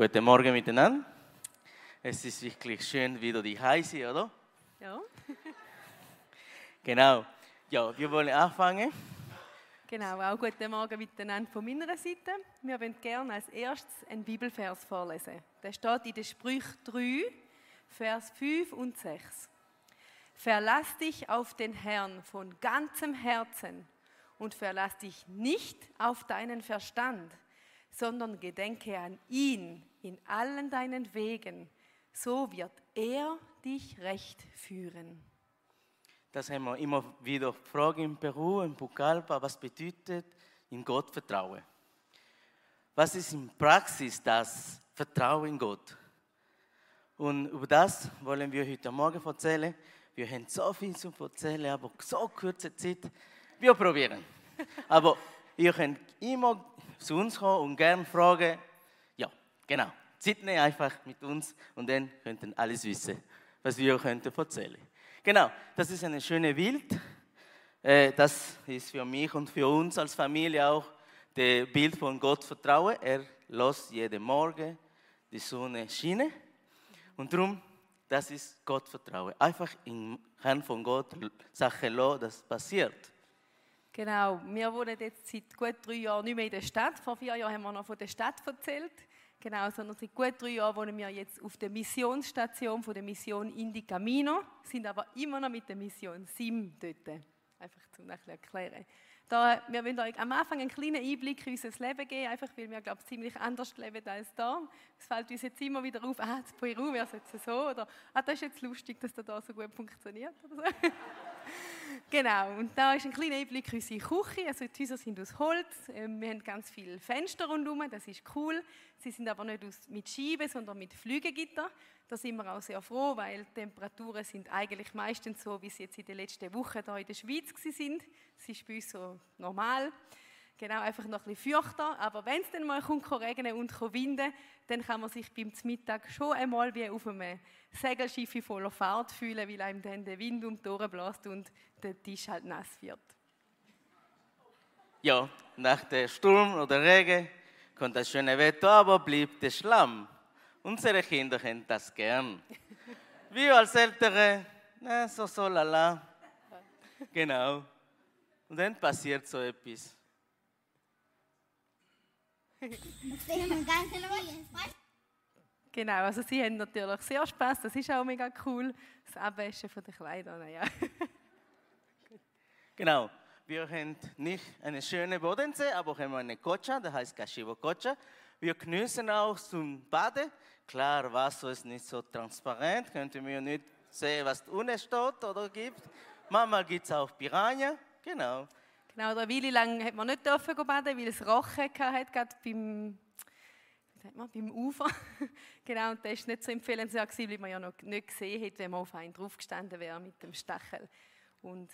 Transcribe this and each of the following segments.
Guten Morgen miteinander. Es ist wirklich schön, wieder die heiße, oder? Ja. Genau. Ja, wir wollen anfangen. Genau, auch guten Morgen miteinander von meiner Seite. Wir wollen gerne als erstes einen Bibelvers vorlesen. Der steht in den Sprüch 3, Vers 5 und 6. Verlass dich auf den Herrn von ganzem Herzen und verlass dich nicht auf deinen Verstand, sondern gedenke an ihn in allen deinen Wegen. So wird er dich recht führen. Das haben wir immer wieder gefragt in Peru, in Pucallpa, was bedeutet in Gott vertrauen? Was ist in Praxis das Vertrauen in Gott? Und über das wollen wir heute Morgen erzählen. Wir haben so viel zu erzählen, aber so kurze Zeit. Wir probieren. Aber ihr könnt immer zu uns kommen und gerne fragen. Genau. Sydney einfach mit uns und dann könnt ihr alles wissen, was wir könnten erzählen. Genau, das ist eine schöne Bild. Äh, Das ist für mich und für uns als Familie auch das Bild von Gott vertrauen. Er lässt jeden Morgen die Sonne scheinen. Und darum, das ist Gott vertrauen. Einfach in Hand von Gott Sachen lassen, das passiert. Genau, wir wohnen jetzt seit gut drei Jahren nicht mehr in der Stadt. Vor vier Jahren haben wir noch von der Stadt erzählt. Genau, sondern seit gut drei Jahren wohnen wir jetzt auf der Missionsstation von der Mission Indi Camino, sind aber immer noch mit der Mission SIM dort. Einfach zum nachher erklären. Da, wir wollen euch am Anfang einen kleinen Einblick in unser Leben geben, einfach weil wir, glaube ich, ziemlich anders leben als da. Es fällt uns jetzt immer wieder auf, ah, in Peru wäre jetzt so, oder ah, das ist jetzt lustig, dass das da so gut funktioniert. Oder so. Genau, und da ist ein kleiner Einblick in unsere Küche. Also die Häuser sind aus Holz, ähm, wir haben ganz viele Fenster rundherum, das ist cool. Sie sind aber nicht aus, mit Scheiben, sondern mit Flügelgitter. Da sind wir auch sehr froh, weil die Temperaturen sind eigentlich meistens so, wie sie jetzt in den letzten Wochen hier in der Schweiz sind. Es ist bei uns so normal. Genau, einfach noch ein bisschen fürchter. Aber wenn es dann mal kommt, kann regnen und kann winden, dann kann man sich beim Mittag schon einmal wie auf einem Segelschiff voller Fahrt fühlen, weil einem dann der Wind um die Ohren bläst und der Tisch halt nass wird. Ja, nach dem Sturm oder Regen kommt das schöne Wetter, aber bleibt der Schlamm. Unsere Kinder kennen das gern. Wir als Ältere, na, so, so, lala. Genau. Und dann passiert so etwas. Genau, also sie haben natürlich sehr Spaß, das ist auch mega cool. Das Abwaschen von den Kleidern, naja. Genau. Wir haben nicht eine schöne Bodensee, aber haben eine Kocha, das heißt Kashibo Kocha. Wir genießen auch zum Baden. Klar, Wasser ist nicht so transparent, könnten wir nicht sehen, was unten steht oder gibt. Manchmal gibt es auch Piranha. Genau. Genau, eine Weile lang hat man nicht dürfen baden, weil es Rochen hatte, gerade beim, wie sagt man, beim Ufer. genau, und das war nicht so empfehlenswert, weil man ja noch nicht gesehen hat, wenn man auf einen draufgestanden wäre mit dem Stachel. Und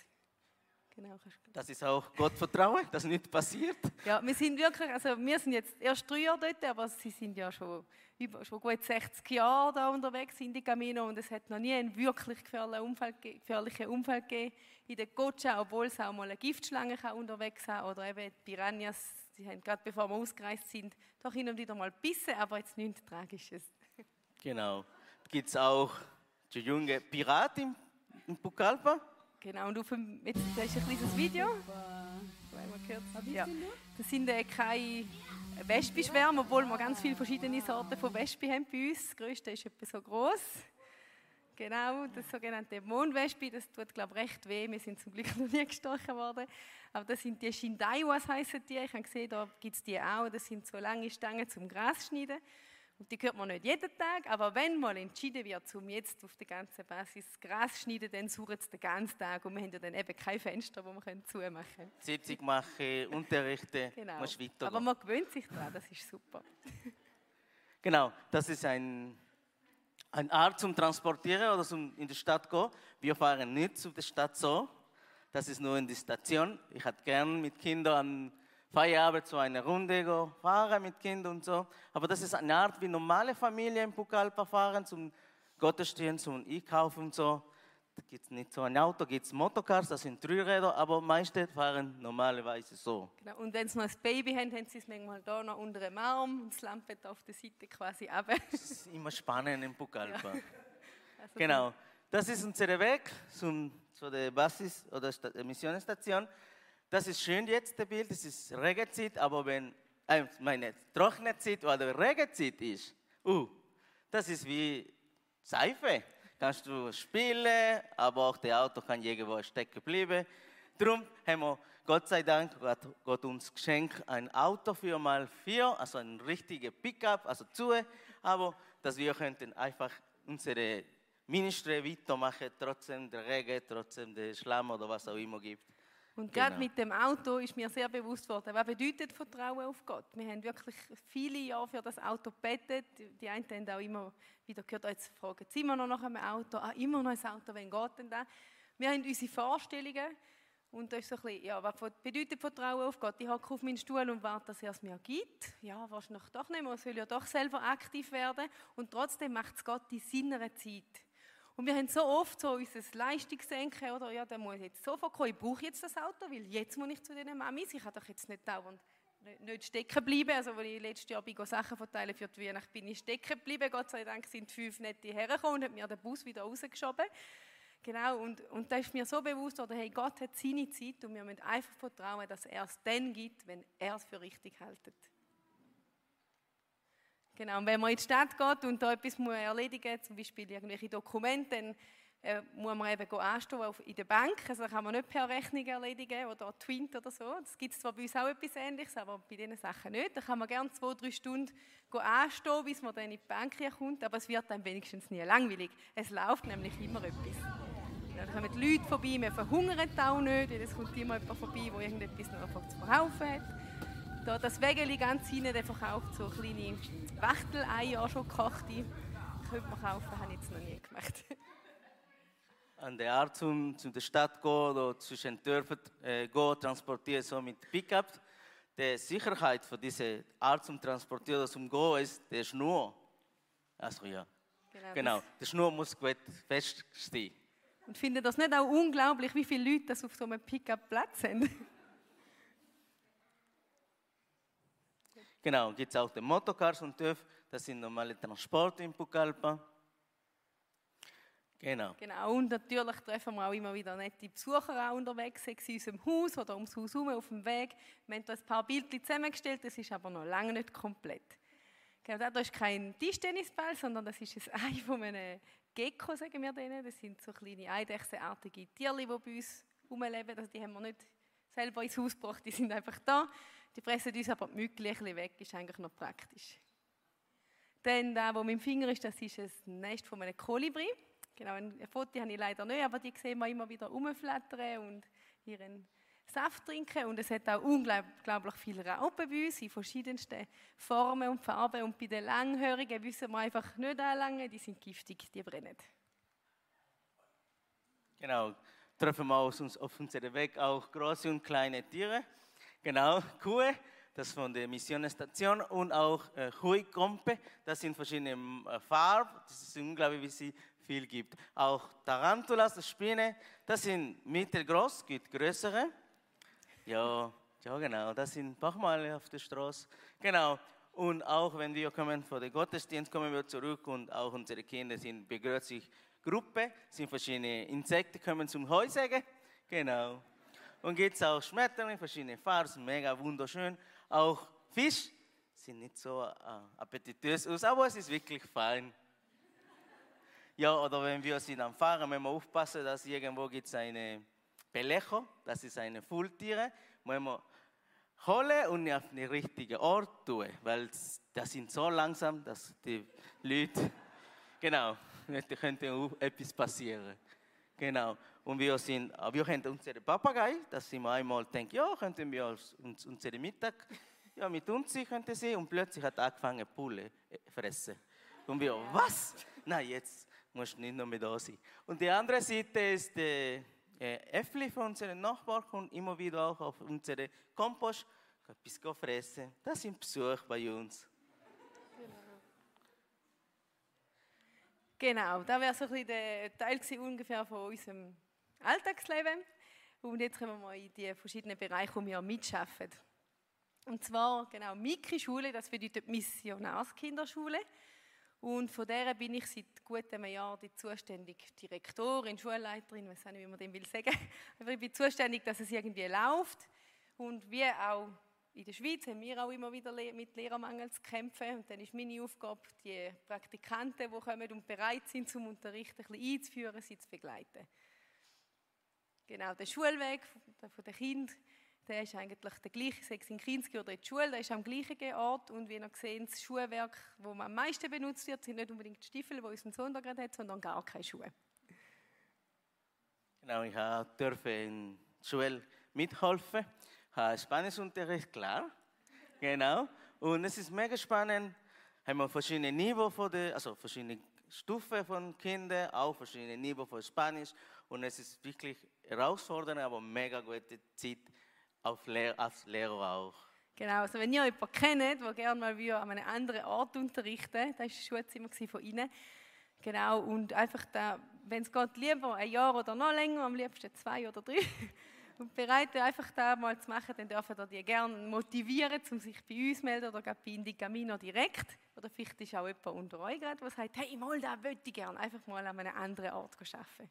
genau, Das ist auch Gottvertrauen, das nicht passiert. ja, wir sind wirklich, also wir sind jetzt erst drei Jahre dort, aber sie sind ja schon, über, schon gut 60 Jahre da unterwegs in die Camino und es hat noch nie einen wirklich gefährlichen Unfall, ge- gefährlichen Unfall gegeben in der Gocha, obwohl es auch mal eine Giftschlange kann unterwegs haben oder eben die Piranhas, die haben gerade bevor wir ausgereist sind, doch hin und wieder mal gebissen, aber jetzt nichts Tragisches. Genau. Gibt es auch die junge Pirat in, in Pucallpa? Genau, und auf dem, jetzt, das ist ein kleines Video. Ja. Das sind äh, keine Wespenschwärme, obwohl wir ganz viele verschiedene Sorten von Wespen haben bei uns. Das größte ist etwa so groß. Genau, das sogenannte Mondwespe, das tut, glaube ich, recht weh. Wir sind zum Glück noch nie gestochen worden. Aber das sind die Shindaiwas, heissen die. Ich habe gesehen, da gibt es die auch. Das sind so lange Stangen zum Gras schneiden. Und die hört man nicht jeden Tag, aber wenn mal entschieden wird, um jetzt auf der ganzen Basis Gras zu schneiden, dann suchen sie den ganzen Tag und wir haben ja dann eben kein Fenster, wo wir können zumachen können. Sitzung machen, Unterrichten, Genau. musst weiter Aber man gewöhnt sich daran, das ist super. Genau, das ist ein, eine Art zum Transportieren oder zum in die Stadt gehen. Wir fahren nicht zu der Stadt so. Das ist nur in die Station. Ich hätte gern mit Kindern am Feierabend so eine Runde gehen, fahren mit Kindern und so. Aber das ist eine Art, wie normale Familien in Pucallpa fahren, zum Gottesdienst, zum Einkaufen und so. gibt es nicht so ein Auto, gibt es Motocars, das sind Dreiräder, aber meiste fahren normalerweise so. Genau. Und wenn sie noch ein Baby haben, haben sie es manchmal da noch unter dem Arm und das Lampet auf der Seite quasi ab. Das ist immer spannend im Pucallpa. Ja. Also Genau, das ist unser Weg zum, zu der Basis- oder Sta- Missionsstation. Das ist schön jetzt, das Bild, das ist Regenzeit, aber wenn, äh, meine, trockene Zeit oder Regenzeit ist, uh, das ist wie Seife. Kannst du spielen, aber auch das Auto kann irgendwo stecken bleiben. Darum haben wir, Gott sei Dank, hat Gott uns geschenkt, ein Auto für mal vier, also ein richtiger Pickup, also zu, aber dass wir könnten einfach unsere Ministry weitermachen, trotzdem der Regen, trotzdem der Schlamm oder was auch immer gibt. Und gerade Genau. mit dem Auto ist mir sehr bewusst worden, was bedeutet Vertrauen auf Gott. Wir haben wirklich viele Jahre für das Auto gebetet. Die einen haben auch immer wieder gehört, «Ah, jetzt fragen sie immer noch nach einem Auto, ah, immer noch ein Auto, wann geht denn das? Wir haben unsere Vorstellungen und das ist so ein bisschen, ja, was bedeutet Vertrauen auf Gott? Ich hocke auf meinen Stuhl und warte, dass er es mir gibt. Ja, wahrscheinlich doch nicht, man soll ja doch selber aktiv werden. Und trotzdem macht es Gott in seiner Zeit. Und wir haben so oft so unser Leistungsdenken, oder ja, der muss jetzt sofort kommen, ich brauche jetzt das Auto, weil jetzt muss ich zu diesen Mamis, ich kann doch jetzt nicht dauernd nicht- stecken bleiben. Also, als ich letztes Jahr bin, Sachen verteilen für die Weihnacht, bin ich stecken geblieben. Gott sei Dank sind fünf nette hergekommen und haben mir den Bus wieder rausgeschoben. Genau, und, und da ist mir so bewusst, oder, hey, Gott hat seine Zeit und wir müssen einfach vertrauen, dass er es dann gibt, wenn er es für richtig hält. Genau, und wenn man in die Stadt geht und da etwas muss erledigen muss, zum Beispiel irgendwelche Dokumente, dann äh, muss man eben anstehen auf, in der Bank. Also das kann man nicht per Rechnung erledigen oder Twint oder so. Das gibt es zwar bei uns auch etwas Ähnliches, aber bei diesen Sachen nicht. Da kann man gerne zwei, drei Stunden anstehen, bis man dann in die Bank kommt, aber es wird dann wenigstens nie langweilig. Es läuft nämlich immer etwas. Da kommen die Leute vorbei, wir verhungern auch nicht, weil es kommt immer jemand vorbei, der irgendetwas noch zu verkaufen hat. Da das Wägeli ganz hinten, der verkauft so kleine Wachteleier, schon gekochte. Könnte man kaufen, habe ich jetzt noch nie gemacht. An der Art zum, zu der Stadt gehen oder zwischen Dörfern äh, gehen, transportieren, so mit Pickup. Die Sicherheit für diese Art zum Transportieren oder zum Gehen ist der Schnur. Also ja, genau. Der Schnur muss gut feststehen. Und finde das nicht auch unglaublich, wie viele Leute das auf so einem Pickup Platz haben? Genau, gibt es auch die Motocars und TÜV, das sind normale Transporte in Pucallpa. Genau. Genau, und natürlich treffen wir auch immer wieder nette Besucher auch unterwegs, sei es in unserem Haus oder ums Haus herum auf dem Weg. Wir haben da ein paar Bildchen zusammengestellt, das ist aber noch lange nicht komplett. Genau, da ist kein Tischtennisball, sondern das ist ein Ei von einem Gecko, sagen wir denen. Das sind so kleine eidechsenartige Tierchen, die bei uns rumleben. Also die haben wir nicht selber ins Haus gebracht, die sind einfach da. Die fressen uns aber die Mückchen weg, ist eigentlich noch praktisch. Dann da, wo mein Finger ist, das ist ein Nest von einem Kolibri. Genau, ein Foto habe ich leider nicht, aber die sehen wir immer wieder rumflattern und ihren Saft trinken. Und es hat auch unglaublich viele Raupen bei uns in verschiedensten Formen und Farben. Und bei den Langhörigen wissen wir einfach nicht anlangen, die sind giftig, die brennen. Genau, treffen wir auf, uns, auf unserem Weg auch große und kleine Tiere. Genau, Kuh, das von der Missionsstation und auch äh, Huikompe, das sind verschiedene äh, Farben, das ist unglaublich, wie sie viel gibt. Auch Tarantulas, das Spinne, das sind mittelgroß, gibt größere. Ja, ja genau, das sind manchmal auf der Straße. Genau, und auch wenn wir kommen vor den Gottesdienst, kommen wir zurück und auch unsere Kinder sind begrüßt sich Gruppe, sind verschiedene Insekten, kommen zum Heusäge. Genau. Und gibt es auch Schmetterlinge, verschiedene Farben, mega wunderschön. Auch Fisch sind nicht so äh, appetitös aus, aber es ist wirklich fein. Ja, oder wenn wir sind am Fahren, müssen wir aufpassen, dass irgendwo gibt es eine Pelecho, das ist eine Fulltiere, müssen wir holen und auf den richtigen Ort tun, weil das sind so langsam, dass die Leute, genau, da könnte etwas passieren. Genau. Und wir sind, wir haben unsere Papagei, dass wir einmal denken, ja, könnten wir uns unsere Mittag ja, mit uns könnte sie, und plötzlich hat er angefangen, Pulle äh, fressen. Und wir, was? Nein, jetzt musst du nicht noch mehr da sein. Und die andere Seite ist der äh, Äffli von unserem Nachbarn, kommt immer wieder auch auf unsere Kompost, etwas fressen. Das sind Besuch bei uns. Genau, das wäre so ein bisschen der Teil ungefähr von unserem Alltagsleben. Und jetzt kommen wir mal in die verschiedenen Bereiche, wo wir mitschaffen. Und zwar, genau, Mikri-Schule, das bedeutet Missionarskinderschule. Und von der bin ich seit gut einem Jahr die zuständige Direktorin, Schulleiterin, weiß nicht, wie man dem will sagen. Aber ich bin zuständig, dass es irgendwie läuft. Und wie auch in der Schweiz haben wir auch immer wieder mit Lehrermangel zu kämpfen. Und dann ist meine Aufgabe, die Praktikanten, die kommen und bereit sind zum Unterrichten, ein bisschen einzuführen, sie zu begleiten. Genau, der Schulweg von den Kindern der ist eigentlich der gleiche, sei es in Kinski oder in der Schule, der ist am gleichen Ort und wie ihr sehen, das Schuhwerk, das am meisten benutzt wird, sind nicht unbedingt die Stiefel, die unser Sohn da gerade hat, sondern gar keine Schuhe. Genau, ich durfte in der Schule mithelfen, Spanischunterricht, klar, genau, und es ist mega spannend, haben wir verschiedene Niveau von der, also verschiedene Stufen von Kindern, auch verschiedene Niveau von Spanisch und es ist wirklich herausfordernd, aber mega gute Zeit auf Lehr als Lehrer auch. Genau, also wenn ihr jemanden kennt, der gerne mal an einem anderen Ort unterrichten das war das Schulzimmer von Ihnen. Genau, und einfach wenn es geht, lieber ein Jahr oder noch länger, am liebsten zwei oder drei, und bereit einfach da mal zu machen, dann dürfen wir die gerne motivieren, um sich bei uns zu melden oder bei Indicamino direkt. Oder vielleicht ist auch jemand unter euch gerade, der sagt, hey, mal da würde ich gerne, einfach mal an einem anderen Ort arbeiten.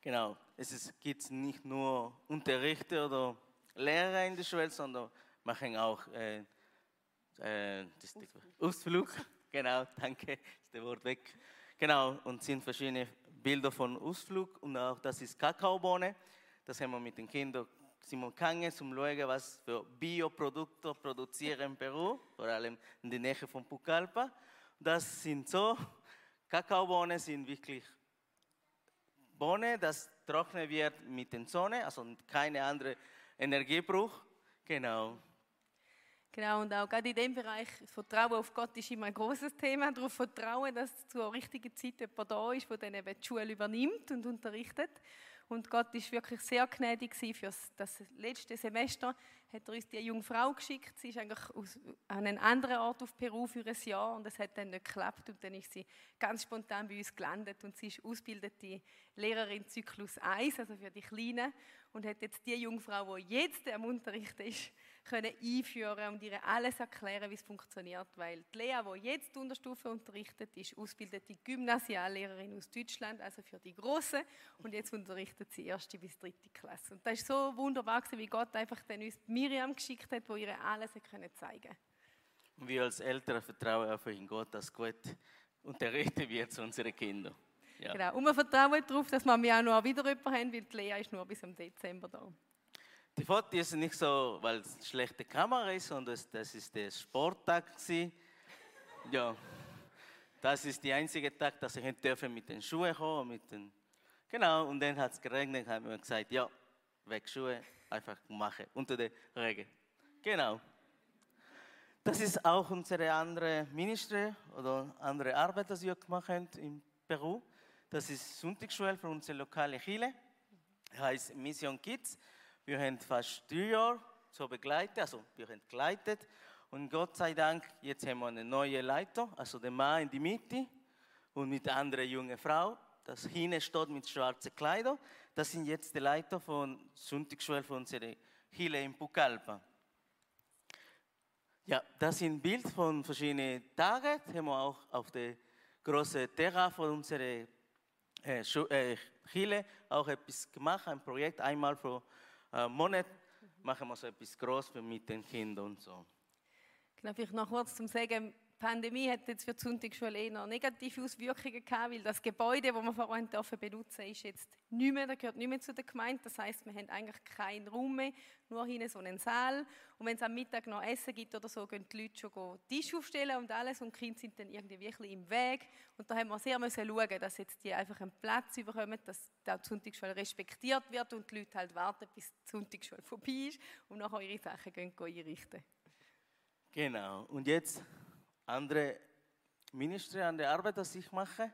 Genau, es gibt nicht nur Unterrichte oder Lehrer in der Schule, sondern machen auch äh, äh, Ausflug. Ausflug. genau, danke, ist der Wort weg. Genau, und sind verschiedene Bilder von Ausflug und auch das ist Kakaobohne. Das haben wir mit den Kindern sind wir gegangen, um zu schauen, was für Bioprodukte produzieren in Peru, vor allem in der Nähe von Pucallpa. Das sind so, Kakaobohnen sind wirklich Bohnen, das trocknen wird mit der Sonne, also keine andere Energiebruch. Genau. Genau, und auch gerade in dem Bereich, Vertrauen auf Gott ist immer ein großes Thema. Darauf vertrauen, dass zur richtigen Zeit jemand da ist, der dann eben die Schule übernimmt und unterrichtet. Und Gott ist wirklich sehr gnädig für das letzte Semester. Hat er uns die junge Frau geschickt. Sie ist eigentlich aus, an einen anderen Ort auf Peru für ein Jahr und es hat dann nicht geklappt. Und dann ist sie ganz spontan bei uns gelandet und sie ist ausgebildete Lehrerin Zyklus 1, also für die Kleinen. Und hat jetzt die junge Frau, die jetzt am Unterricht ist, können einführen und ihr alles erklären, wie es funktioniert. Weil die Lea, die jetzt die Unterstufe unterrichtet, ist ausgebildete Gymnasiallehrerin aus Deutschland, also für die Großen. Und jetzt unterrichtet sie erste bis dritte Klasse. Und das ist so wunderbar, wie Gott einfach dann uns Miriam geschickt hat, wo ihr alles können zeigen Und wir als Eltern vertrauen einfach in Gott, dass Gott unterrichten wird zu unseren Kindern. Ja. Genau. Und wir vertrauen darauf, dass wir auch noch wieder jemanden haben, weil die Lea ist nur bis im Dezember da. Die Foto ist nicht so, weil es eine schlechte Kamera ist, sondern das ist der Sporttag. Ja, das ist der einzige Tag, dass ich mit den Schuhen kommen, mit den genau. Und dann hat es geregnet, haben wir gesagt, ja, weg Schuhe, einfach machen unter der Regen. Genau. Das ist auch unsere andere Ministry oder andere Arbeit, die wir gemacht haben in Peru. Das ist Sonntagsschule für unsere lokale Chile. Heißt Mission Kids. Wir haben fast drei Jahre so begleitet, also wir haben geleitet. Und Gott sei Dank, jetzt haben wir eine neue Leiter, also der Mann in die Mitte und mit der anderen jungen Frau. Das hinten steht mit schwarzen Kleidern. Das sind jetzt die Leiter von Sonntagsschule von unserer Chile in Pucallpa. Ja, das sind Bilder von verschiedenen Tagen. Das haben wir auch auf der großen Terra von unserer äh, äh, Chile auch etwas gemacht, ein Projekt einmal für äh, Monat machen wir so etwas Großes mit den Kindern und so. Genau, vielleicht noch kurz zum Sagen, die Pandemie hat jetzt für die Sonntagsschule eher negative Auswirkungen gehabt, weil das Gebäude, das wir vorhin dürfen benutzen ist jetzt nicht mehr, das gehört nicht mehr zu der Gemeinde. Das heißt, wir haben eigentlich keinen Raum mehr, nur hinten so einen Saal. Und wenn es am Mittag noch Essen gibt oder so, gehen die Leute schon Tisch aufstellen und alles und die Kinder sind dann irgendwie wirklich im Weg. Und da haben wir sehr müssen schauen, dass jetzt die einfach einen Platz bekommen, dass die Sonntagsschule respektiert wird und die Leute halt warten, bis die Sonntagsschule vorbei ist und nachher ihre Sachen gehen einrichten. Genau. Und jetzt andere Ministry an der Arbeit, die ich mache.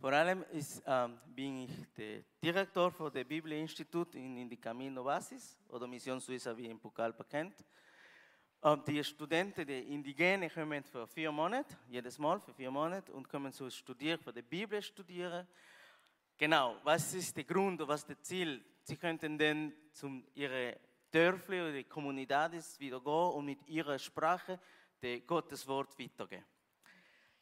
Vor allem ist, ähm, bin ich der Direktor von der Bibel-Institut in, in die Camino Basis oder Mission Suiza, wie in Pucallpa kennt. Und die Studenten, die Indigenen, kommen für vier Monate, jedes Mal für vier Monate, und kommen zu studieren, für die Bibel studieren. Genau, was ist der Grund, was ist das Ziel? Sie könnten dann zu ihre Dörfli oder Kommunidades wieder gehen und mit ihrer Sprache das Gottes Wort weitergeben.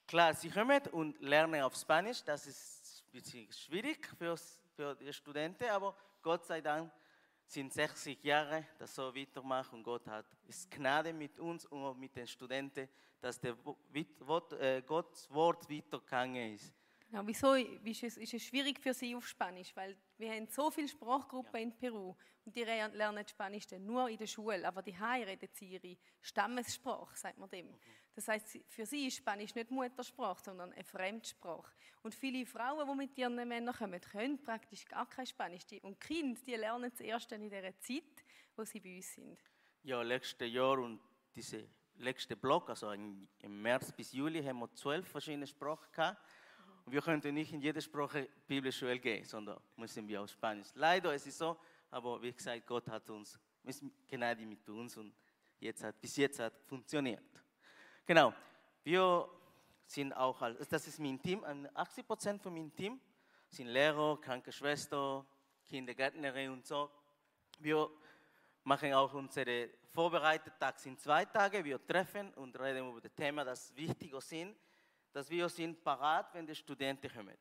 Klar, sie kommen und lernen auf Spanisch, das ist ein bisschen schwierig für, für die Studenten, aber Gott sei Dank sind 60 Jahre, das so weitermachen und Gott hat ist Gnade mit uns und mit den Studenten, dass der äh, Gottes Wort weitergegangen ist. Ja, wieso ist es, ist es schwierig für Sie auf Spanisch? Weil wir haben so viele Sprachgruppen ja. in Peru und die lernen Spanisch dann nur in der Schule, aber die reden sie ihre Stammessprache, sagt man dem. Mhm. Das heißt, für sie ist Spanisch nicht Muttersprache, sondern eine Fremdsprache. Und viele Frauen, die mit ihren Männern kommen, können praktisch gar kein Spanisch. Und Kinder, die lernen es erst in der Zeit, wo sie bei uns sind. Ja, letztes Jahr und diese letzte Block, also im März bis Juli, haben wir zwölf verschiedene Sprachen gehabt. Und wir könnten nicht in jede Sprache Bibelschule gehen, sondern müssen wir auf Spanisch. Leider ist es so, aber wie gesagt, Gott hat uns, ist gnädig mit uns und jetzt hat, bis jetzt hat funktioniert. Genau, wir sind auch, das ist mein Team, 80 Prozent von meinem Team sind Lehrer, Krankenschwester, Kindergärtnerin und so. Wir machen auch unsere vorbereiteten Tag in zwei Tage. Wir treffen und reden über das Thema, das wichtig ist dass wir sind parat, wenn die Studenten kommen.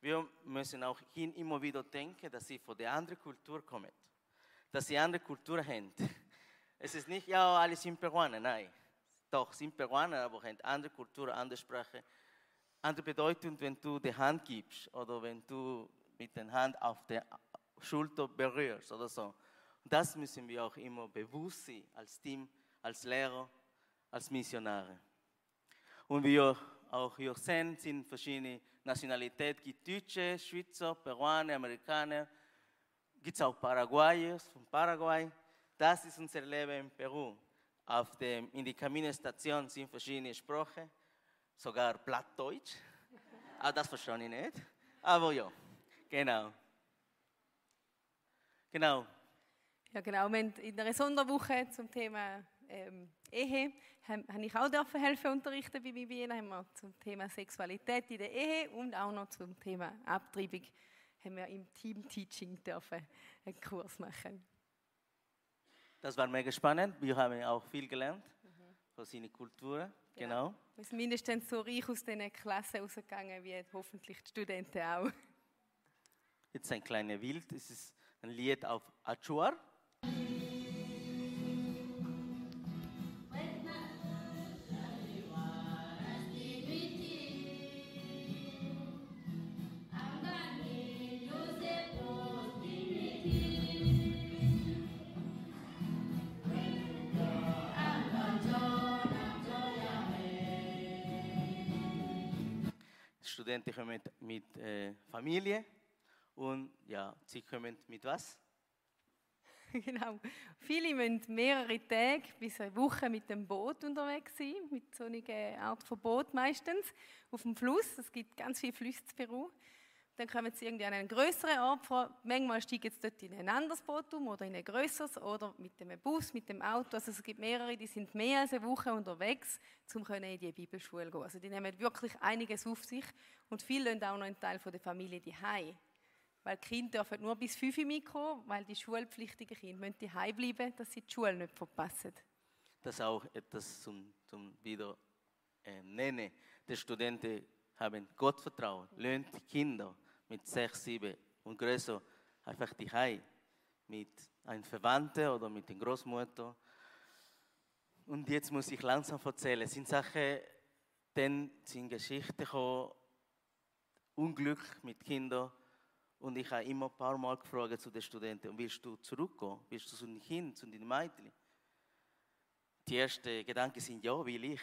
Wir müssen auch hin immer wieder denken, dass sie von der anderen Kultur kommen, dass sie andere Kultur haben. Es ist nicht, ja, alle sind Peruaner, nein. Doch, sind Peruaner, aber haben andere Kultur, andere Sprache, andere Bedeutung, wenn du die Hand gibst oder wenn du mit der Hand auf der Schulter berührst oder so. Das müssen wir auch immer bewusst sein, als Team, als Lehrer, als Missionare. Und wir auch hier sehen, sind verschiedene Nationalitäten. Gibt Deutsche, Schweizer, Peruaner, Amerikaner. Gibt es auch Paraguayer von Paraguay. Das ist unser Leben in Peru. Auf dem, in der Kaminestation sind verschiedene Sprachen, sogar Plattdeutsch. Aber das verstehe ich nicht. Aber ja, genau. Genau. Ja, genau. Wir haben in einer Sonderwoche zum Thema ähm, Ehe habe ich auch dürfen helfen unterrichten bei Vivienne. Haben wir zum Thema Sexualität in der Ehe und auch noch zum Thema Abtreibung haben wir im Team-Teaching dürfen einen Kurs machen. Das war mega spannend. Wir haben auch viel gelernt mhm. von seinen Kulturen. Genau. Wir sind mindestens so reich aus diesen Klassen rausgegangen, wie hoffentlich die Studenten auch. Jetzt ein kleiner Wild. Es ist ein Lied auf Achuar. Studenten kommen mit, äh, Familie und ja, sie kommen mit was? genau. Viele müssen mehrere Tage bis eine Woche mit dem Boot unterwegs sein, mit so einer Art von Boot meistens, auf dem Fluss. Es gibt ganz viele Flüsse in Peru. Dann kommen sie irgendwie an einen größeren Ort vor. Manchmal steigen sie dort in ein anderes Boot um oder in ein größeres oder mit dem Bus, mit dem Auto. Also es gibt mehrere, die sind mehr als eine Woche unterwegs, um in die Bibelschule zu gehen. Also die nehmen wirklich einiges auf sich und viele lassen auch noch einen Teil der Familie daheim. Weil die Kinder dürfen nur bis 5 Uhr mitkommen, weil die schulpflichtigen Kinder müssen daheim bleiben, dass sie die Schule nicht verpassen. Das ist auch etwas zum, zum wieder äh, nennen. Die Studenten haben Gottvertrauen, lernen die Kinder mit sechs, sieben und größer einfach die Hai mit einem Verwandten oder mit der Großmutter. Und jetzt muss ich langsam erzählen. Es sind Sachen, dann sind Geschichten gekommen, Unglück mit Kindern. Und ich habe immer ein paar Mal gefragt zu den Studenten, willst du zurückgehen? Willst du zu den Kindern, zu den Mädchen? Die ersten Gedanken sind, ja, will ich.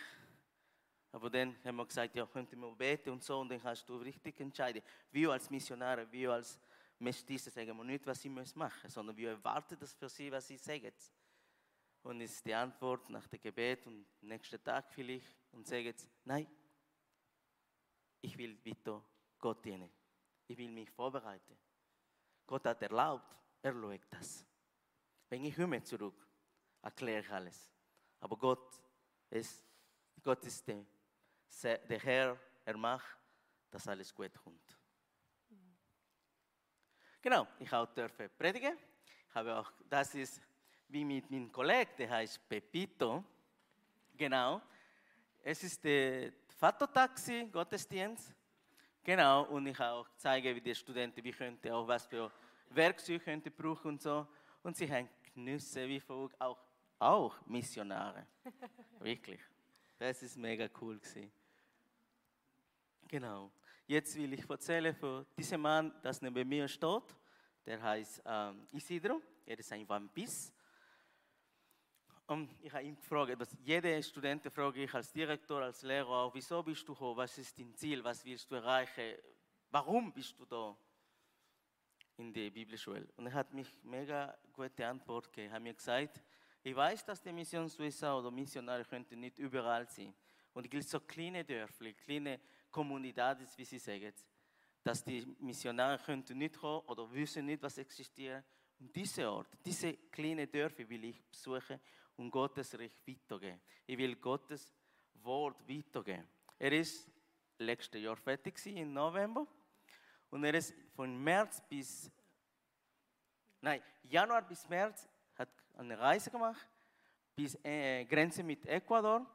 Aber dann haben wir gesagt, ja, könnten wir beten und so, und dann kannst du richtig entscheiden. Wir als Missionare, wir als Mestisse sagen wir nicht, was sie machen müssen, sondern wir erwarten das für sie, was sie sagen. Und ist die Antwort nach dem Gebet und nächsten Tag vielleicht und sagen, nein, ich will bitte Gott dienen. Ich will mich vorbereiten. Gott hat erlaubt, er schaut das. Wenn ich komme zurück, erkläre ich alles. Aber Gott ist, Gott ist der, der Herr, er macht, dass alles gut kommt. Genau, ich auch durfte predigen. Ich habe auch, das ist wie mit meinem Kollegen, der heißt Pepito. Genau. Es ist der Vatertaxi Gottesdienst. Genau, und ich auch zeige, wie die Studenten, wie könnte auch was für Werkzeuge könnte brauchen und so. Und sie haben Genüsse wie verrückt, auch, auch Missionare. Wirklich. Das ist mega cool gewesen. Genau. Jetzt will ich erzählen von diesem Mann, das neben mir steht. Der heißt ähm, Isidro. Er ist ein Vampir. Und ich habe ihn gefragt, dass jede Student frage ich als Direktor, als Lehrer auch, wieso bist du hier? Was ist dein Ziel? Was willst du erreichen? Warum bist du da in der Bibelschule? Und er hat mich mega gute Antwort gegeben. Er hat mir gesagt, ich weiß, dass die Mission Suisse oder Missionare könnten nicht überall sein. Und es gibt so kleine Dörfer, kleine Kommunidades, wie sie sagen, dass die Missionare könnten nicht kommen oder wissen nicht, was existiert. Und diese Ort, diese kleinen Dörfer will ich besuchen und Gottes Recht weitergeben. Ich will Gottes Wort weitergeben. Er ist letztes Jahr fertig im November und er ist von März bis nein Januar bis März hat eine Reise gemacht bis äh, Grenze mit Ecuador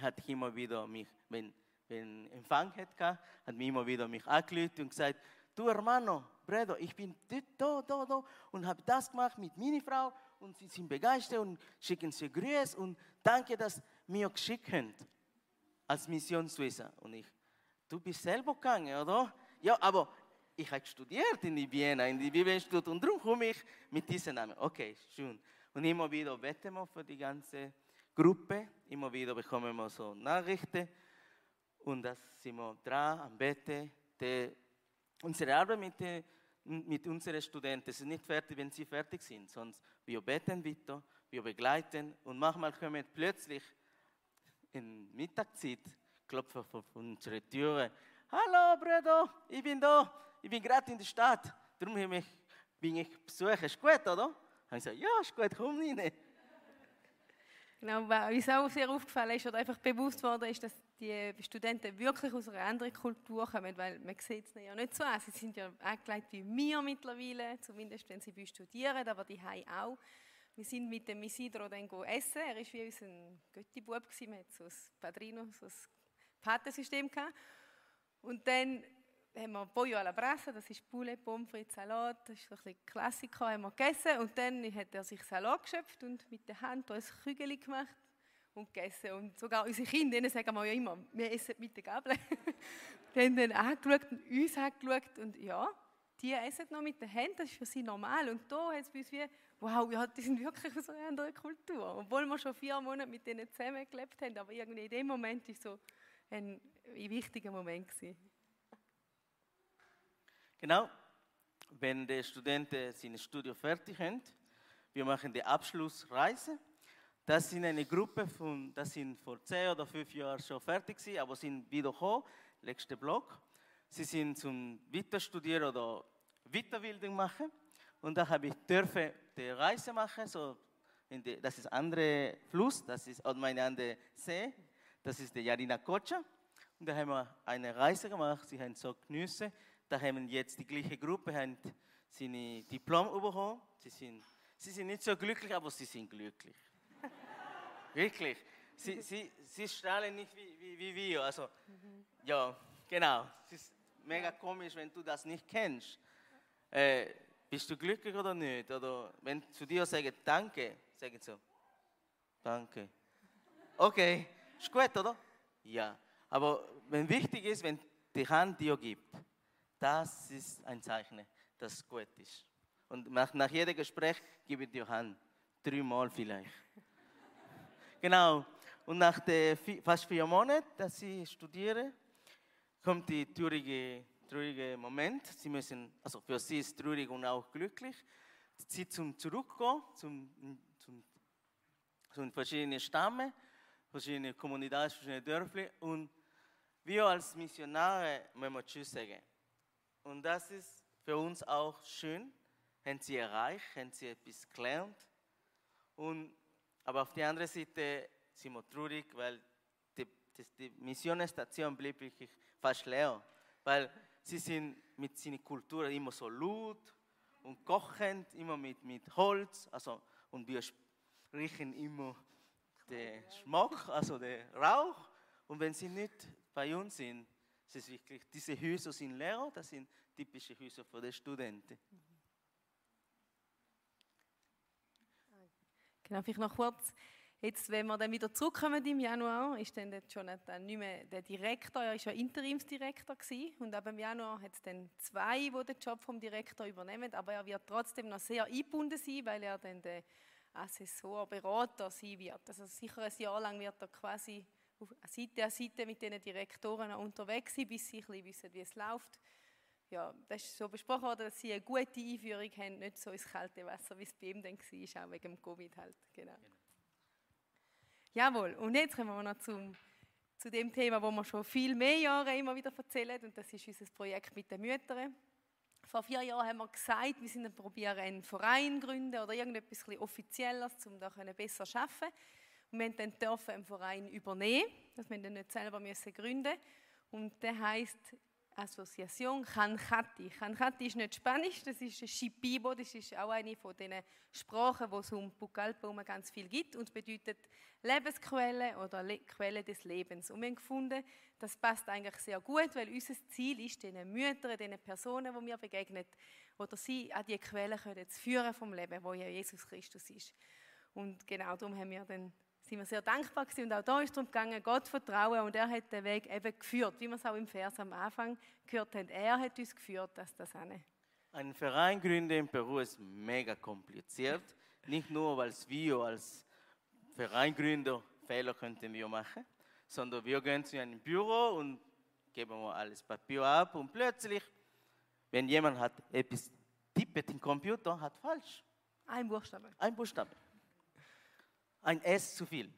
hat immer wieder mich wenn wenn Empfang hat hat mich immer wieder mich angerufen und gesagt du Hermano Bredo ich bin da da da und habe das gemacht mit meiner Frau und sie sind begeistert und schicken sie Grüße und danke, dass mir geschickt haben als Missionswesen. Und ich, du bist selber gegangen, oder? Ja, aber ich habe studiert in die Vienna, in die Bibelinstitut und darum komme ich mit diesem Namen. Okay, schön. Und immer wieder beten wir für die ganze Gruppe, immer wieder bekommen wir so Nachrichten und das sind wir dran am Beten. unsere Arbeit mit den mit unseren Studenten. Ist nicht fertig, wenn sie fertig sind, sonst wir beten weiter, wir begleiten und manchmal kommen plötzlich in Mittagszeit klopfen vor unsere Türe. Hallo Bruder, ich bin da, ich bin gerade in der Stadt, darum bin ich besuchen. Ist gut, oder? Haben gesagt, ja, ist gut, komm rein. Genau, was uns auch sehr aufgefallen ist oder einfach bewusst worden ist, dass die Studenten wirklich aus einer anderen Kultur kommen, weil man sieht es ja nicht so an. Sie sind ja angelegt wie wir mittlerweile, zumindest wenn sie bei studieren, aber die haben auch. Wir sind mit dem Isidro dann essen. Er war wie unser Göttibub, wir hatten so ein Padrino, so ein Patensystem Und dann haben wir Pollo alla Brasa, das ist Poulet, Pommes frites, Salat, das ist so ein bisschen Klassiker, haben wir gegessen. Und dann hat er sich Salat geschöpft und mit der Hand ein Kügel gemacht und gegessen. Und sogar unsere Kinder, denen sagen wir ja immer, wir essen mit der Gabel. die haben dann angeschaut und uns angeschaut und ja, die essen noch mit den Händen, das ist für sie normal. Und da hat es bei uns wie, wow, ja, die sind wirklich aus einer anderen Kultur. Obwohl wir schon vier Monate mit denen zusammen gelebt haben, aber irgendwie in dem Moment war so ein, ein wichtiger Moment. Gewesen. Genau, wenn die Studenten sein Studium fertig haben, wir machen die Abschlussreise das sind eine Gruppe von, das sind vor zehn oder fünf Jahren schon fertig gewesen, aber sind wieder gekommen, letzter Block. Sie sind zum Weiterstudieren oder Weiterbildung machen. Und da habe ich dürfen die Reise machen, so die, das ist andere Fluss, das ist oder meine andere See, das ist der Yarina Kocha. Und da haben wir eine Reise gemacht, sie haben so Genüsse. Da haben jetzt die gleiche Gruppe haben seine Diplom bekommen. Sie sind, sie sind nicht so glücklich, aber sie sind glücklich. Wirklich. Sie, sie, sie strahlen nicht wie, wie, wie wir. Also, mhm. ja, genau. Es ist mega komisch, wenn du das nicht kennst. Äh, bist du glücklich oder nicht? Oder wenn zu dir sagen Danke, sagen so Danke. Okay, ist gut, oder? Ja. Aber wenn wichtig ist, wenn die Hand dir gibt, das ist ein Zeichen, dass es gut ist. Und nach, nach jedem Gespräch gebe ich dir Hand. Dreimal vielleicht. Genau. Und nach den fast vier Monaten, dass ich studiere, kommt die traurige, traurige Moment. Sie müssen, also für sie ist traurig und auch glücklich. Zeit zum Zurückgehen, zum, zum, zum verschiedene Stämme, verschiedene Kommunen, verschiedene Dörfer. Und wir als Missionare müssen Tschüss sagen. Und das ist für uns auch schön. Haben sie erreicht, haben sie etwas gelernt. Und Aber auf der anderen Seite sind wir traurig, weil die, die, die Missionsstation blieb wirklich fast leer. Weil sie sind mit seiner Kultur immer so laut und kochend, immer mit, mit Holz. Also, und wir riechen immer den Schmuck, also den Rauch. Und wenn sie nicht bei uns sind, ist es wirklich, diese Häuser sind leer, das sind typische Häuser für die Studenten. Genau, vielleicht noch kurz. Jetzt, wenn wir dann wieder zurückkommen im Januar, ist dann schon nicht mehr der Direktor, er war ja Interimsdirektor gewesen, und ab im Januar hat es dann zwei, die den Job vom Direktor übernehmen, aber er wird trotzdem noch sehr eingebunden sein, weil er dann der Assessor, Berater sein wird. Also sicher ein Jahr lang wird er quasi Seite an Seite mit diesen Direktoren unterwegs sein, bis sie ein bisschen wissen, wie es läuft ja, das ist so besprochen worden, dass sie eine gute Einführung haben, nicht so ins kalte Wasser, wie es bei ihm dann war, auch wegen dem Covid halt. Genau. genau. Jawohl, und jetzt kommen wir noch zum, zu dem Thema, wo wir schon viel mehr Jahre immer wieder erzählen, und das ist unser Projekt mit den Müttern. Vor vier Jahren haben wir gesagt, wir sind probieren, einen Verein gründen oder irgendetwas Offizielles, um da besser zu arbeiten. Und wir dann dürfen einen Verein übernehmen, dass wir dann nicht selber müssen gründen Und der heißt Assoziation Khankhati. Khankhati ist nicht Spanisch, das ist Shipibo, das ist auch eine von den Sprachen, wo es um Pucallpa ganz viel gibt und bedeutet Lebensquelle oder Le Quelle des Lebens. Und wir haben gefunden, das passt eigentlich sehr gut, weil unser Ziel ist, den Müttern, den Personen, die mir begegnen, oder sie an die Quelle können zu führen vom Leben, wo ja Jesus Christus ist. Und genau darum haben wir dann sind wir sehr dankbar gewesen. Und auch da ist es darum gegangen, Gott vertrauen. Und er hat den Weg eben geführt, wie wir es auch im Vers am Anfang gehört haben. Er hat uns geführt, dass das eine. Ein Verein gründen in Peru ist mega kompliziert. Nicht nur, weil wir als Vereingründer Fehler könnten wir machen, sondern wir gehen zu einem Büro und geben wir alles Papier ab und plötzlich, wenn jemand hat etwas tippt im Computer, hat falsch. Ein Buchstabe. Ein Buchstabe ein S zu viel.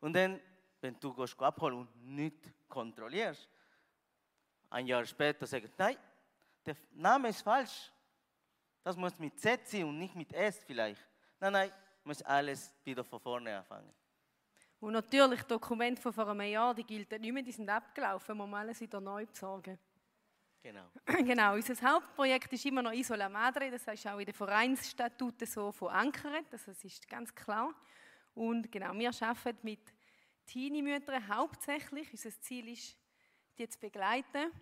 Und dann, wenn du gehst abholen und nicht kontrollierst, ein Jahr später sagst nein, der Name ist falsch. Das muss mit Z sein und nicht mit S vielleicht. Nein, nein, muss alles wieder von vorne anfangen. Und natürlich, Dokumente von vor einem Jahr, die gelten nicht mehr, die sind abgelaufen, man muss alles wieder neu besorgen. Genau. genau, unser Hauptprojekt ist immer noch Isola Madre, das ist auch in den Vereinsstatuten so verankert, das ist ganz klar. Und genau, wir arbeiten mit Teenie-Müttern hauptsächlich. Unser Ziel ist, die zu begleiten.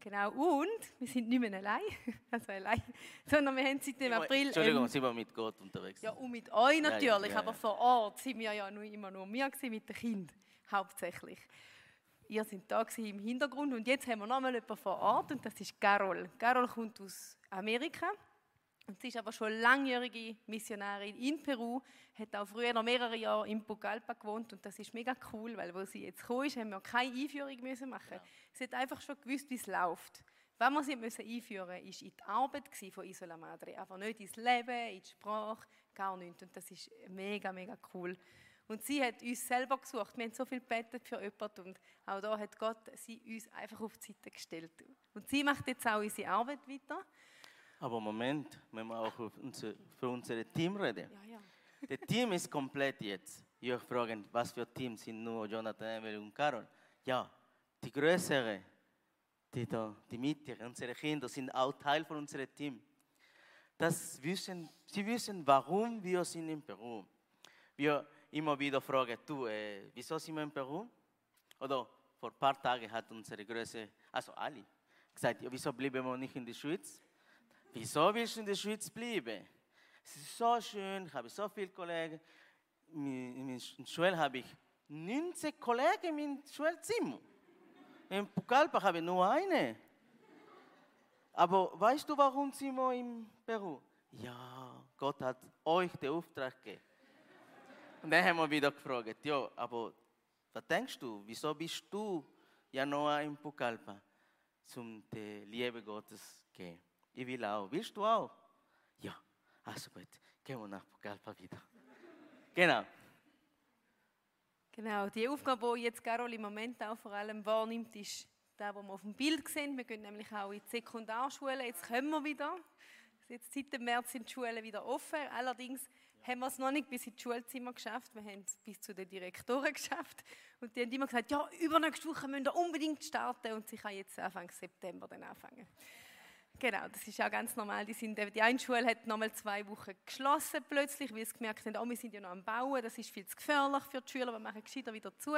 Genau, und wir sind nicht mehr allein, also allein sondern wir haben seit dem April... Entschuldigung, ähm, sind wir mit Gott unterwegs? Ja, und mit euch natürlich, ja, ja, ja, aber vor Ort sind wir ja nur, immer nur wir gewesen, mit den Kindern, hauptsächlich ihr seid da im Hintergrund und jetzt haben wir nochmal jemanden vor Ort und das ist Carol. Carol kommt aus Amerika und sie ist aber schon langjährige Missionarin in Peru, hat auch früher noch mehrere Jahre in Pucallpa gewohnt und das ist mega cool, weil wo sie jetzt gekommen ist, haben wir keine Einführung müssen machen. Ja. Sie hat einfach schon gewusst, wie es läuft. Was wir sie müssen einführen mussten, war in die Arbeit von Isola Madre, aber nicht ins Leben, in die Sprache, gar nichts. Und das ist mega, mega cool. Und sie hat uns selber gesucht. Wir haben so viel gebetet für jemanden und auch da hat Gott sie uns einfach auf die Seite gestellt. Und sie macht jetzt auch unsere Arbeit weiter. Aber Moment, wenn wir auch für unser Team reden. Ja, ja. Das Team ist komplett jetzt. Ihr fragt, was für Team sind nur Jonathan, Emily und Carol? Ja, die größere, die, da, die Mitte, unsere Kinder sind auch Teil von unserem Team. Das wissen, sie wissen, warum wir sind in Peru. Wir immer wieder fragen, du, äh, wieso sind wir in Peru? Oder vor ein paar Tagen hat unsere Größe, also Ali, gesagt, ja, wieso bleiben wir nicht in der Schweiz? Wieso willst du in der Schweiz bleiben? Es ist so schön, ich habe so viele Kollegen. In meiner Schule habe ich 19 Kollegen meinem Schulzimmer. In Pucallpa habe ich nur eine. Aber weißt du, warum sind wir in Peru? Ja, Gott hat euch den Auftrag gegeben. Und dann haben wir wieder gefragt, ja, aber was denkst du, wieso bist du ja noch in Pucallpa, zum der Liebe Gottes gehen? Ich will auch. Willst du auch? Ja, also gut, gehen wir nach Pucallpa wieder. genau. Genau, die Aufgabe, die jetzt Carol im Moment auch vor allem wahrnimmt, ist das, was wir auf dem Bild sehen. Wir gehen nämlich auch in die Sekundarschule. Jetzt kommen wir wieder. Jetzt seit dem März sind die Schulen wieder offen. Allerdings haben wir es noch nicht bis ins Schulzimmer geschafft. Wir haben es bis zu den Direktoren geschafft. Und die haben immer gesagt, ja, übernächste Woche müssen wir unbedingt starten. Und sie kann jetzt Anfang September dann anfangen. Genau, das ist auch ganz normal. Die, sind, die eine Schule hat nochmal zwei Wochen geschlossen plötzlich, weil sie gemerkt haben, oh, wir sind ja noch am Bauen, das ist viel zu gefährlich für die Schüler, wir machen gescheiter wieder zu.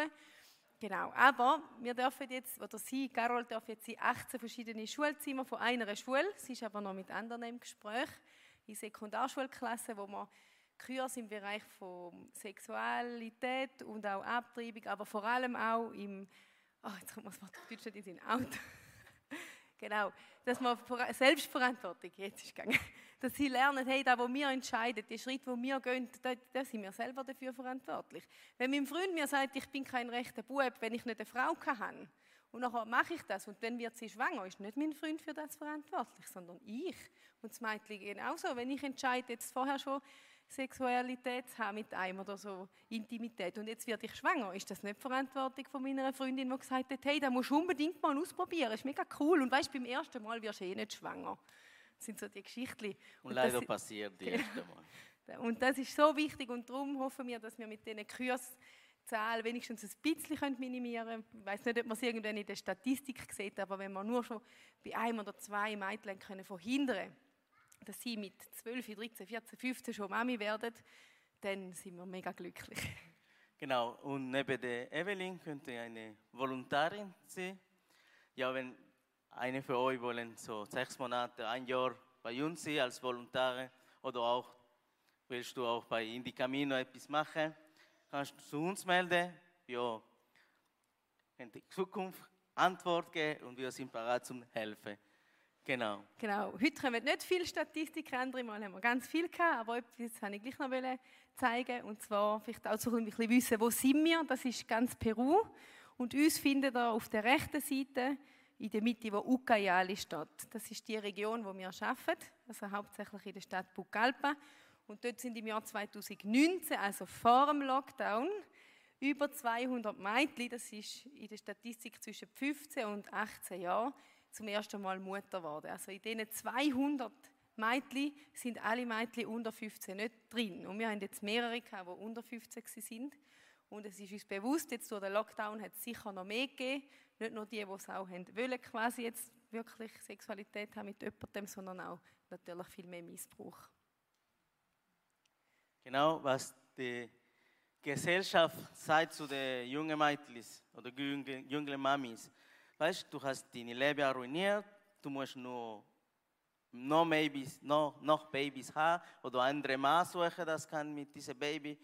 Genau, aber wir dürfen jetzt, oder Sie, Carol, darf jetzt in 18 verschiedene Schulzimmer von einer Schule. Sie ist aber noch mit anderen im Gespräch, in Sekundarschulklassen, wo man Kurs im Bereich von Sexualität und auch Abtreibung, aber vor allem auch im, oh, jetzt kommt man das Wort Deutsch in Auto. genau, dass man Selbstverantwortung, jetzt ist gegangen, dass sie lernen, hey, da wo wir entscheiden, die Schritte, wo wir gehen, da, da sind wir selber dafür verantwortlich. Wenn mein Freund mir sagt, ich bin kein rechter Bub, wenn ich nicht eine Frau kann, und nachher mache ich das und dann wird sie schwanger, ist nicht mein Freund für das verantwortlich, sondern ich. Und das Mädchen genauso, wenn ich entscheide, jetzt vorher schon Sexualität zu haben mit einem oder so Intimität und jetzt werde ich schwanger, ist das nicht Verantwortung von meiner Freundin, die gesagt hat, hey, da musst du unbedingt mal ausprobieren, ist mega cool und weißt, beim ersten Mal wirst du eh nicht schwanger. Das sind so die Geschichten. Und, und leider das, passiert die erste Mal. Und das ist so wichtig und darum hoffen wir, dass wir mit diesen Kurszahlen wenigstens ein bisschen minimieren können. Ich weiß nicht, ob man es irgendwann in der Statistik sieht, aber wenn man nur schon bei einem oder zwei Mädchen können verhindern können, dass sie mit 12, 13, 14, 15 schon Mami werden, dann sind wir mega glücklich. Genau, und neben der Evelyn könnte eine Volontarin sein. Ja, wenn eine von euch wollen so sechs Monate, ein Jahr bei uns sein als Volontare oder auch willst du auch bei Indie Camino etwas machen, kannst du zu uns melden. Wir in der Zukunft Antwort geben und wir sind bereit zum helfen. Genau. Genau. Heute kommen nicht viele Statistiken, andere Mal haben wir ganz viel gehabt, aber etwas wollte ich gleich noch zeigen. Und zwar vielleicht auch so ein bisschen wissen, wo sind wir? Das ist ganz Peru. Und uns findet ihr auf der rechten Seite in der Mitte, wo Ucayali steht. Das ist die Region, wo wir arbeiten, also hauptsächlich in der Stadt Pucallpa. Und dort sind im Jahr 2019, also vor dem Lockdown, über 200 Mädchen, das ist in der Statistik zwischen 15 und 18 Jahren, zum ersten Mal Mutter geworden. Also in diesen 200 Mädchen sind alle Mädchen unter 15 nicht drin. Und wir haben jetzt mehrere, die unter 15 sind. Und es ist uns bewusst, jetzt durch den Lockdown hat es sicher noch mehr gegeben. Nicht nur die, die es auch haben wollen, quasi jetzt wirklich Sexualität haben mit jemandem, sondern auch natürlich viel mehr Missbrauch. Genau, was die Gesellschaft sagt zu den jungen Mädchen oder jungen Mamis. Weißt du, hast deine Leben ruiniert, du musst nur noch Babys, noch, noch Babys haben oder andere Mann suchen, das kann mit diesem Baby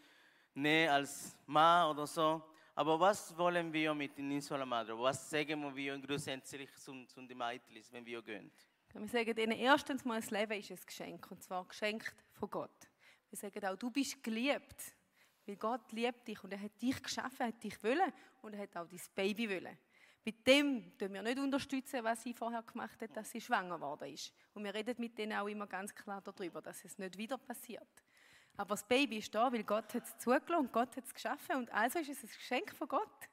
nicht als Mann oder so. Aber was wollen wir mit den Insula Madre? Was sagen wir grundsätzlich zu, zu den Mädchen, wenn wir gehen? Wir sagen ihnen erstens mal, das Leben ist ein Geschenk, und zwar geschenkt von Gott. Wir sagen auch, du bist geliebt, weil Gott liebt dich und er hat dich geschaffen, er hat dich wollen und er hat auch dein Baby wollen. Mit dem tun wir nicht unterstützen, was sie vorher gemacht hat, dass sie schwanger geworden ist. Und wir reden mit denen auch immer ganz klar darüber, dass es nicht wieder passiert. Aber das Baby ist da, weil Gott es zugelassen und Gott hat es geschaffen und also ist es ein Geschenk von Gott.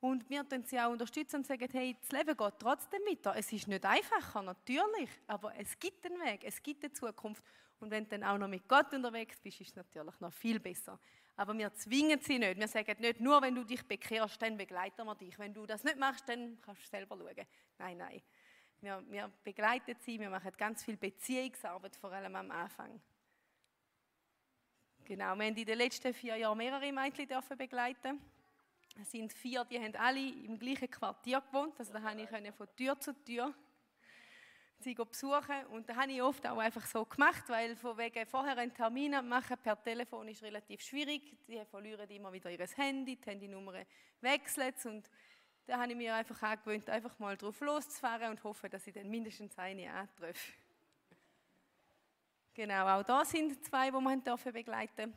Und wir unterstützen sie auch unterstützen und sagen, hey, das Leben geht trotzdem weiter. Es ist nicht einfacher, natürlich, aber es gibt einen Weg, es gibt eine Zukunft. Und wenn du dann auch noch mit Gott unterwegs bist, ist es natürlich noch viel besser. Aber wir zwingen sie nicht. Wir sagen nicht, nur wenn du dich bekehrst, dann begleiten wir dich. Wenn du das nicht machst, dann kannst du selber schauen. Nein, nein. Wir, wir begleiten sie, wir machen ganz viel Beziehungsarbeit, vor allem am Anfang. Genau, wir haben in den letzten vier Jahren mehrere Mädchen begleiten. Es sind vier, die haben alle im gleichen Quartier gewohnt. Also da konnte ich von Tür zu Tür sie besuchen. Und das habe ich oft auch einfach so gemacht, weil von wegen vorher einen Termin machen per Telefon ist relativ schwierig. Die verlieren immer wieder ihr Handy, die Handynummer wechseln und da habe ich mir einfach angewöhnt, einfach mal drauf loszufahren und hoffe, dass ich dann mindestens eine antreffe. Genau, auch da sind zwei, die wir dürfen begleiten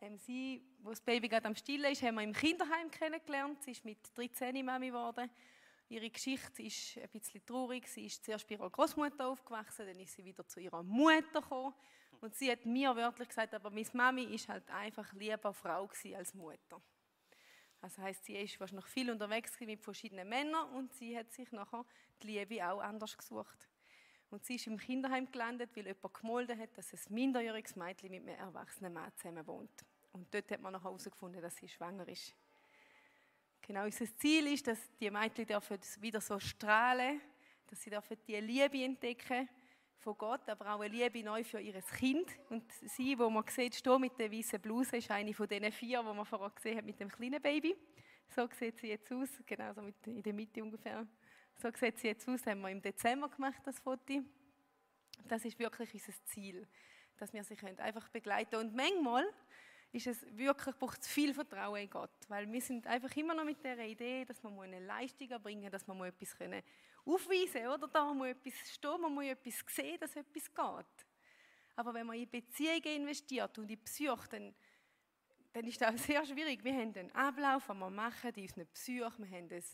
ähm, Sie, wo das Baby gerade am Stillen ist, haben wir im Kinderheim kennengelernt. Sie ist mit 13 Mami geworden. Ihre Geschichte ist ein bisschen traurig. Sie ist zuerst bei ihrer Großmutter aufgewachsen, dann ist sie wieder zu ihrer Mutter gekommen. Und sie hat mir wörtlich gesagt, aber meine Mami ist halt einfach lieber Frau als Mutter. Das heißt, sie ist wahrscheinlich viel unterwegs mit verschiedenen Männern und sie hat sich nachher die Liebe auch anders gesucht. Und sie ist im Kinderheim gelandet, weil jemand gemolden hat, dass ein minderjähriges Mädchen mit einem erwachsenen Mann zusammen wohnt. Und dort hat man noch herausgefunden, dass sie schwanger ist. Genau, unser Ziel ist, dass die Mädchen wieder so strahlen, dass sie die Liebe entdecken von Gott, aber auch eine Liebe neu für ihr Kind. Und sie, wo man sieht, steht mit der weißen Bluse, ist eine von den vier, die man vorher gesehen hat mit dem kleinen Baby. So sieht sie jetzt aus, genau so in der Mitte ungefähr. So sieht sie jetzt aus, haben wir im Dezember gemacht, das Foto. Das ist wirklich unser Ziel, dass wir sie einfach begleiten können. Und manchmal ist es wirklich, braucht es viel Vertrauen in Gott, weil wir sind einfach immer noch mit der Idee, dass man eine Leistung erbringen dass man etwas können aufweisen oder da muss etwas stehen, man muss etwas sehen, dass etwas geht. Aber wenn man in Beziehungen investiert und in Psyche, dann, dann ist das sehr schwierig. Wir haben einen Ablauf, den wir machen in unseren Psyche, wir haben ein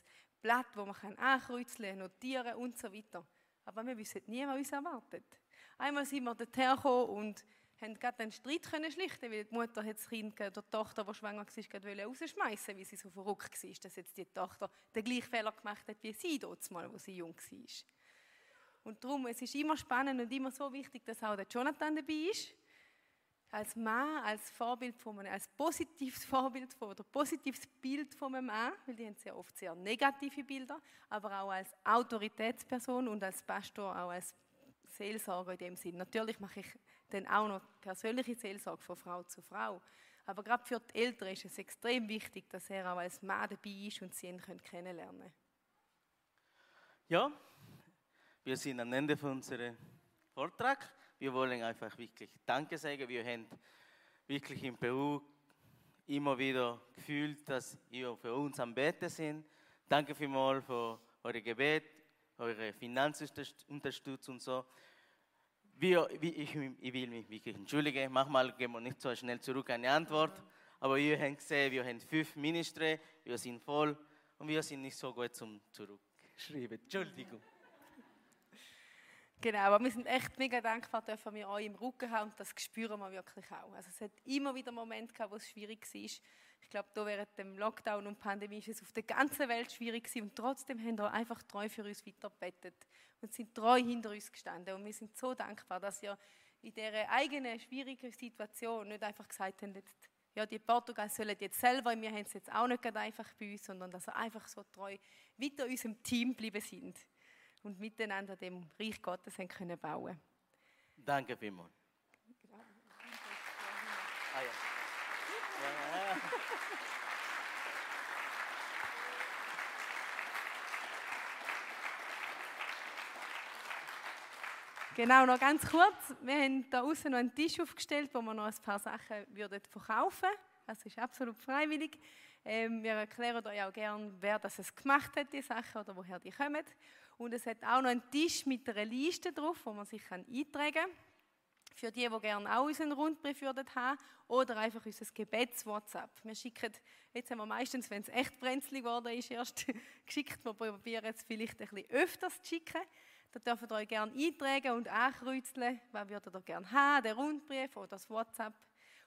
Blatt, das man ankreuzeln, notieren und so weiter. Aber wir wissen nie, was uns erwartet. Einmal sind wir dorthin gekommen und haben gerade einen Streit können schlichten, weil die Mutter hat das Kind, die Tochter, die schwanger war, gerade rausschmeißen, weil sie so verrückt war, dass jetzt die Tochter den gleichen Fehler gemacht hat wie sie dort wo sie jung war. Und darum, es ist immer spannend und immer so wichtig, dass auch der Jonathan dabei ist. Als Mann, als Vorbild von einem, als positives Vorbild von, oder positives Bild von einem Mann, weil die haben sehr oft sehr negative Bilder, aber auch als Autoritätsperson und als Pastor, auch als Seelsorger in dem Sinn. Natürlich mache ich dann auch noch persönliche Seelsorge von Frau zu Frau. Aber gerade für die Eltern ist es extrem wichtig, dass er auch als Mann dabei ist und sie ihn kennenlernen können. Ja, wir sind am Ende von unserem Vortrag. Wir wollen einfach wirklich Danke sagen. Wir haben wirklich in Peru immer wieder gefühlt, dass ihr für uns am Beten sind. Danke vielmals für eure Gebet, eure Finanzunterstützung und so wir, ich, ich, will mich wirklich entschuldigen, manchmal geben wir nicht so schnell zurück eine Antwort, aber ihr habt gesehen, wir haben fünf Ministre, wir sind voll und wir sind nicht so gut zum Zurückschreiben. Entschuldigung. Genau, aber wir sind echt mega dankbar, dürfen wir euch im Rücken haben und das spüren wir wirklich auch. Also es hat immer wieder Momente gehabt, wo es schwierig war. Ich glaube, da während dem Lockdown und Pandemie ist es auf der ganzen Welt schwierig gewesen und trotzdem haben wir einfach treu für uns weitergebettet und sind treu hinter uns gestanden und wir sind so dankbar, dass ihr in dieser eigenen schwierigen Situation nicht einfach gesagt habt, jetzt, ja, die Portugal sollen jetzt selber, wir haben es jetzt auch nicht einfach bei uns, sondern dass ihr einfach so treu weiter unserem Team geblieben sind und miteinander dem Reich Gottes haben können bauen. Danke vielmals. Ah. Ja, ja. Genau, noch ganz kurz. Wir haben da außen noch einen Tisch aufgestellt, wo wir noch ein paar Sachen würden verkaufen würden. Das ist absolut freiwillig. Ähm, wir erklären euch auch gerne, wer das gemacht hat, die Sachen, oder woher die kommen. Und es hat auch noch einen Tisch mit einer Liste drauf, wo man sich eintragen kann. Für die, die gerne auch unseren Rundbrief würden haben oder einfach unser Gebets-WhatsApp. Wir schicken, jetzt haben wir meistens, wenn es echt brenzlig geworden ist, erst geschickt. Wir probieren jetzt vielleicht ein bisschen öfters zu schicken. Da dürft ihr euch gerne eintragen und ankreuzeln, was würdet ihr gerne haben, den Rundbrief oder das WhatsApp.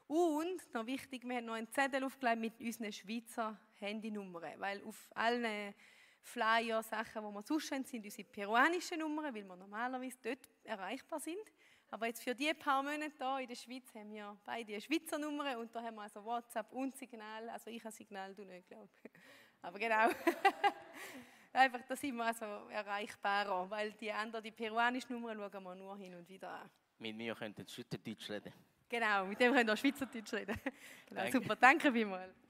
Und, noch wichtig, wir haben noch einen Zettel aufgelegt mit unseren Schweizer Handynummern, weil auf allen Flyer, Sachen, die wir sonst haben, sind unsere peruanischen Nummern, weil wir normalerweise dort erreichbar sind. Aber jetzt für die paar Monate hier in der Schweiz haben wir beide Schweizer Nummern und da haben wir also WhatsApp und Signal. Also ich habe Signal, du nicht, glaube. Aber genau. Einfach, da sind wir also erreichbarer, weil die anderen, die peruanische Nummer, schauen wir nur hin und wieder an. Mit mir könnt ihr Schweizerdeutsch reden. Genau, mit dem könnt ihr Schweizerdeutsch reden. Genau, super, danke vielmals.